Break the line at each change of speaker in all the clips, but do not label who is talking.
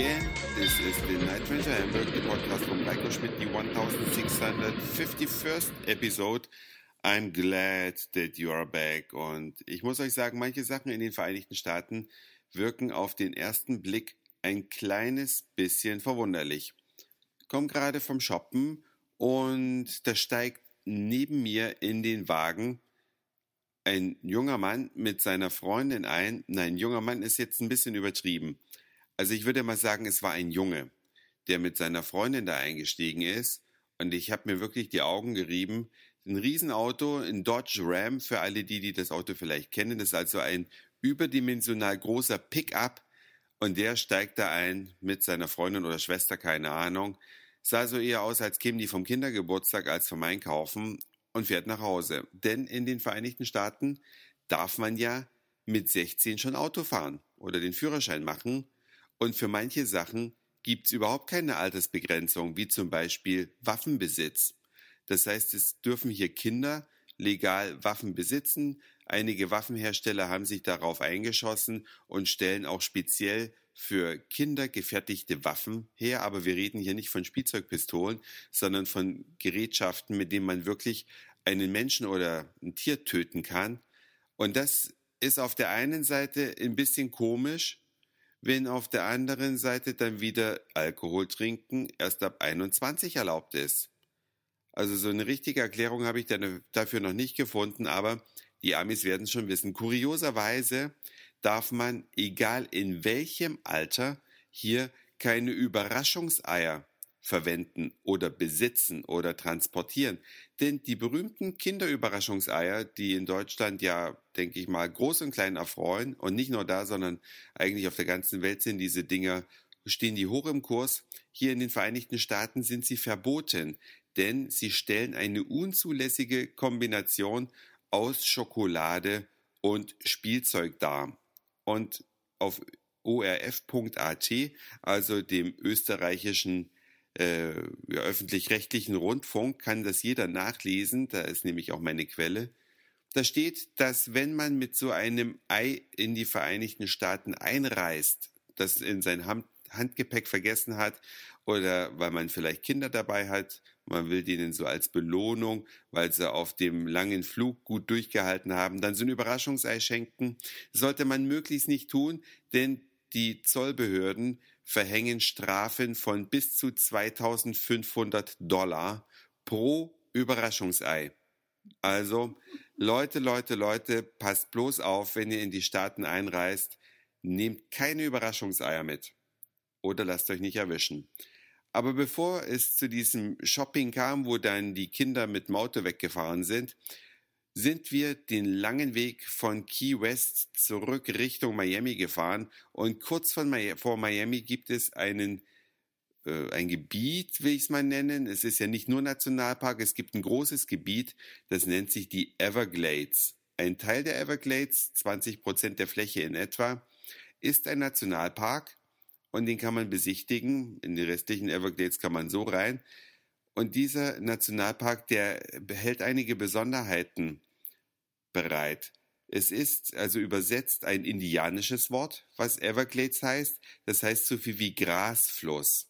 again. This is the Night Ranger Hamburg, the podcast from Reiko Schmidt, the 1651st episode. I'm glad that you are back. Und ich muss euch sagen, manche Sachen in den Vereinigten Staaten wirken auf den ersten Blick ein kleines bisschen verwunderlich. Ich komme gerade vom Shoppen und da steigt neben mir in den Wagen ein junger Mann mit seiner Freundin ein. Nein, junger Mann ist jetzt ein bisschen übertrieben. Also ich würde mal sagen, es war ein Junge, der mit seiner Freundin da eingestiegen ist. Und ich habe mir wirklich die Augen gerieben. Ein Riesenauto, ein Dodge Ram, für alle die, die das Auto vielleicht kennen. Das ist also ein überdimensional großer Pickup. Und der steigt da ein mit seiner Freundin oder Schwester, keine Ahnung. Sah so eher aus, als kämen die vom Kindergeburtstag als vom Einkaufen und fährt nach Hause. Denn in den Vereinigten Staaten darf man ja mit 16 schon Auto fahren oder den Führerschein machen. Und für manche Sachen gibt es überhaupt keine Altersbegrenzung, wie zum Beispiel Waffenbesitz. Das heißt, es dürfen hier Kinder legal Waffen besitzen. Einige Waffenhersteller haben sich darauf eingeschossen und stellen auch speziell für Kinder gefertigte Waffen her, aber wir reden hier nicht von Spielzeugpistolen, sondern von Gerätschaften, mit denen man wirklich einen Menschen oder ein Tier töten kann. Und das ist auf der einen Seite ein bisschen komisch, wenn auf der anderen Seite dann wieder Alkohol trinken erst ab 21 erlaubt ist. Also so eine richtige Erklärung habe ich dafür noch nicht gefunden, aber die Amis werden es schon wissen. Kurioserweise darf man, egal in welchem Alter, hier keine Überraschungseier verwenden oder besitzen oder transportieren. Denn die berühmten Kinderüberraschungseier, die in Deutschland ja, denke ich mal, groß und klein erfreuen und nicht nur da, sondern eigentlich auf der ganzen Welt sind diese Dinger, stehen die hoch im Kurs. Hier in den Vereinigten Staaten sind sie verboten, denn sie stellen eine unzulässige Kombination aus Schokolade und Spielzeug dar. Und auf orf.at, also dem österreichischen äh, ja, öffentlich-rechtlichen Rundfunk, kann das jeder nachlesen. Da ist nämlich auch meine Quelle. Da steht, dass wenn man mit so einem Ei in die Vereinigten Staaten einreist, das in sein Hand Handgepäck vergessen hat oder weil man vielleicht Kinder dabei hat, man will denen so als Belohnung, weil sie auf dem langen Flug gut durchgehalten haben, dann so ein Überraschungsei schenken, sollte man möglichst nicht tun, denn die Zollbehörden verhängen Strafen von bis zu 2500 Dollar pro Überraschungsei. Also, Leute, Leute, Leute, passt bloß auf, wenn ihr in die Staaten einreist, nehmt keine Überraschungseier mit oder lasst euch nicht erwischen. Aber bevor es zu diesem Shopping kam, wo dann die Kinder mit Auto weggefahren sind, sind wir den langen Weg von Key West zurück Richtung Miami gefahren und kurz Miami, vor Miami gibt es einen äh, ein Gebiet, will ich es mal nennen. Es ist ja nicht nur Nationalpark, es gibt ein großes Gebiet, das nennt sich die Everglades. Ein Teil der Everglades, 20 Prozent der Fläche in etwa, ist ein Nationalpark und den kann man besichtigen. In die restlichen Everglades kann man so rein. Und dieser Nationalpark, der behält einige Besonderheiten bereit. Es ist also übersetzt ein indianisches Wort, was Everglades heißt. Das heißt so viel wie Grasfluss.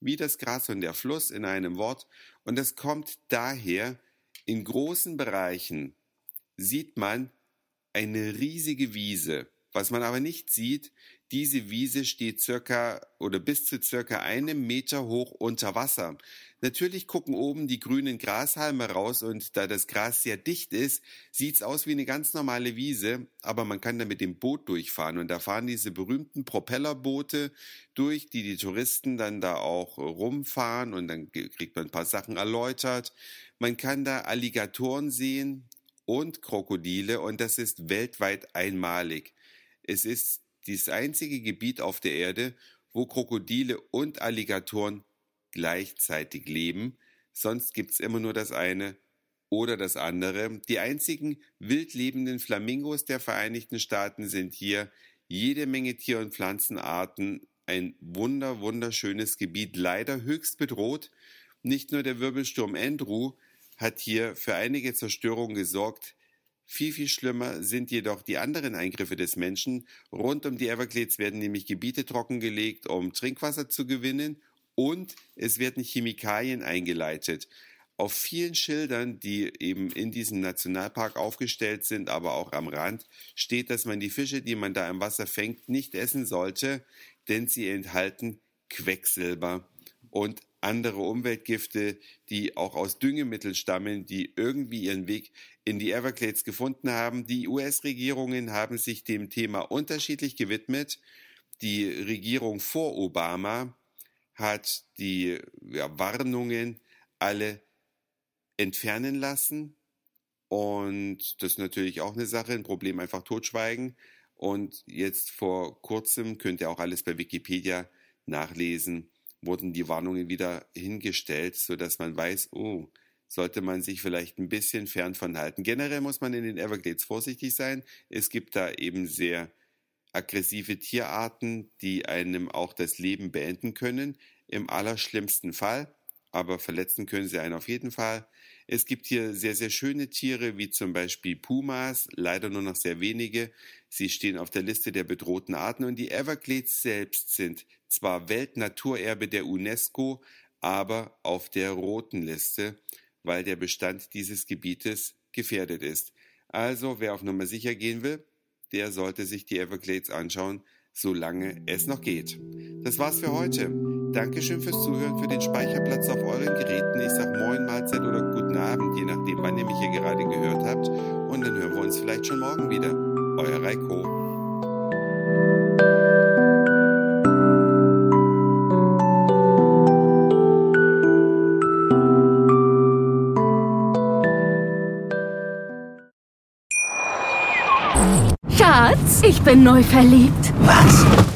Wie das Gras und der Fluss in einem Wort. Und das kommt daher, in großen Bereichen sieht man eine riesige Wiese. Was man aber nicht sieht, diese Wiese steht circa oder bis zu circa einem Meter hoch unter Wasser. Natürlich gucken oben die grünen Grashalme raus und da das Gras sehr dicht ist, sieht's aus wie eine ganz normale Wiese, aber man kann da mit dem Boot durchfahren und da fahren diese berühmten Propellerboote durch, die die Touristen dann da auch rumfahren und dann kriegt man ein paar Sachen erläutert. Man kann da Alligatoren sehen und Krokodile und das ist weltweit einmalig. Es ist das einzige Gebiet auf der Erde, wo Krokodile und Alligatoren gleichzeitig leben, sonst gibt's immer nur das eine oder das andere. Die einzigen wild lebenden Flamingos der Vereinigten Staaten sind hier jede Menge Tier- und Pflanzenarten, ein wunder, wunderschönes Gebiet, leider höchst bedroht. Nicht nur der Wirbelsturm Andrew hat hier für einige Zerstörung gesorgt, Viel, viel schlimmer sind jedoch die anderen Eingriffe des Menschen. Rund um die Everglades werden nämlich Gebiete trockengelegt, um Trinkwasser zu gewinnen und es werden Chemikalien eingeleitet. Auf vielen Schildern, die eben in diesem Nationalpark aufgestellt sind, aber auch am Rand, steht, dass man die Fische, die man da im Wasser fängt, nicht essen sollte, denn sie enthalten Quecksilber und andere Umweltgifte, die auch aus Düngemitteln stammen, die irgendwie ihren Weg in die Everglades gefunden haben. Die US-Regierungen haben sich dem Thema unterschiedlich gewidmet. Die Regierung vor Obama hat die ja, Warnungen alle entfernen lassen. Und das ist natürlich auch eine Sache, ein Problem einfach totschweigen. Und jetzt vor kurzem könnt ihr auch alles bei Wikipedia nachlesen, wurden die Warnungen wieder hingestellt, sodass man weiß, oh, sollte man sich vielleicht ein bisschen fern von halten. Generell muss man in den Everglades vorsichtig sein. Es gibt da eben sehr aggressive Tierarten, die einem auch das Leben beenden können. Im allerschlimmsten Fall, aber verletzen können sie einen auf jeden Fall. Es gibt hier sehr, sehr schöne Tiere, wie zum Beispiel Pumas, leider nur noch sehr wenige. Sie stehen auf der Liste der bedrohten Arten und die Everglades selbst sind zwar Weltnaturerbe der UNESCO, aber auf der roten Liste, weil der Bestand dieses Gebietes gefährdet ist. Also wer auf Nummer sicher gehen will, der sollte sich die Everglades anschauen, solange es noch geht. Das war's für heute. Dankeschön fürs Zuhören, für den Speicherplatz auf euren Geräten. Ich sag Moin, Mahlzeit oder guten Abend, je nachdem, wann ihr mich hier gerade gehört habt. Und dann hören wir uns vielleicht schon morgen wieder. Euer Reiko.
Schatz, ich bin neu verliebt.
Was?